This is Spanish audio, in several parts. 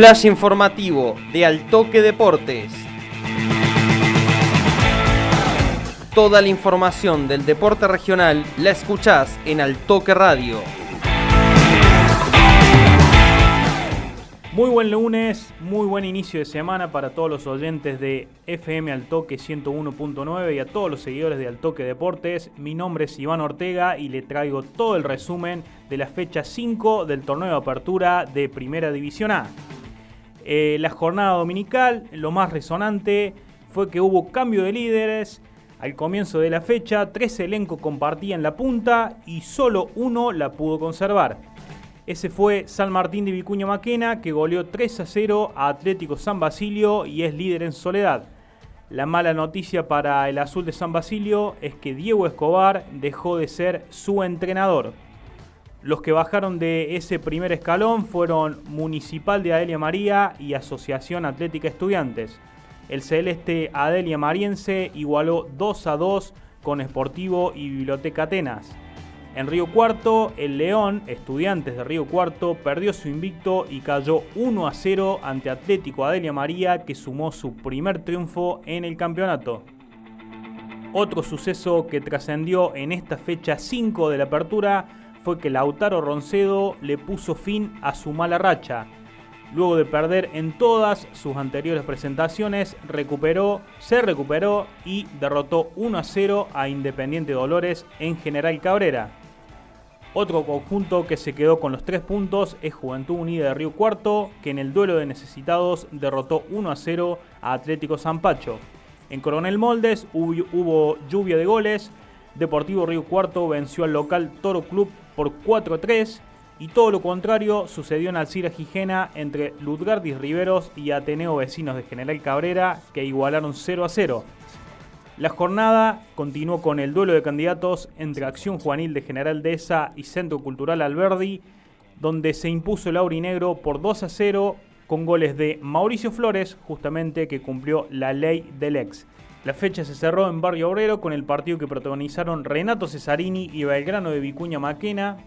Flash informativo de Altoque Deportes. Toda la información del deporte regional la escuchás en Altoque Radio. Muy buen lunes, muy buen inicio de semana para todos los oyentes de FM Altoque 101.9 y a todos los seguidores de Altoque Deportes. Mi nombre es Iván Ortega y le traigo todo el resumen de la fecha 5 del torneo de apertura de Primera División A. Eh, la jornada dominical, lo más resonante fue que hubo cambio de líderes. Al comienzo de la fecha, tres elencos compartían la punta y solo uno la pudo conservar. Ese fue San Martín de Vicuña Maquena, que goleó 3 a 0 a Atlético San Basilio y es líder en soledad. La mala noticia para el azul de San Basilio es que Diego Escobar dejó de ser su entrenador. Los que bajaron de ese primer escalón fueron Municipal de Adelia María y Asociación Atlética Estudiantes. El celeste Adelia Mariense igualó 2 a 2 con Sportivo y Biblioteca Atenas. En Río Cuarto, el León, Estudiantes de Río Cuarto, perdió su invicto y cayó 1 a 0 ante Atlético Adelia María, que sumó su primer triunfo en el campeonato. Otro suceso que trascendió en esta fecha 5 de la apertura fue que Lautaro Roncedo le puso fin a su mala racha. Luego de perder en todas sus anteriores presentaciones, recuperó, se recuperó y derrotó 1 a 0 a Independiente Dolores en General Cabrera. Otro conjunto que se quedó con los tres puntos es Juventud Unida de Río Cuarto, que en el duelo de necesitados derrotó 1 a 0 a Atlético Zampacho. En Coronel Moldes hubo, hubo lluvia de goles, Deportivo Río Cuarto venció al local Toro Club por 4-3 y todo lo contrario sucedió en Alcira Gijena entre Ludgardis Riveros y Ateneo Vecinos de General Cabrera que igualaron 0 a 0. La jornada continuó con el duelo de candidatos entre Acción Juvenil de General Dehesa y Centro Cultural Alberdi, donde se impuso el aurinegro por 2 a 0 con goles de Mauricio Flores, justamente que cumplió la ley del ex. La fecha se cerró en Barrio Obrero con el partido que protagonizaron Renato Cesarini y Belgrano de Vicuña Maquena,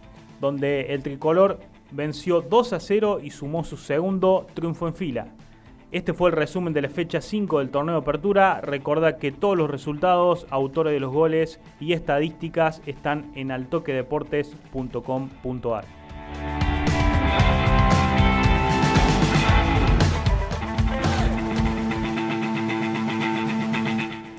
donde el tricolor venció 2 a 0 y sumó su segundo triunfo en fila. Este fue el resumen de la fecha 5 del torneo de apertura. Recuerda que todos los resultados, autores de los goles y estadísticas están en altoquedeportes.com.ar.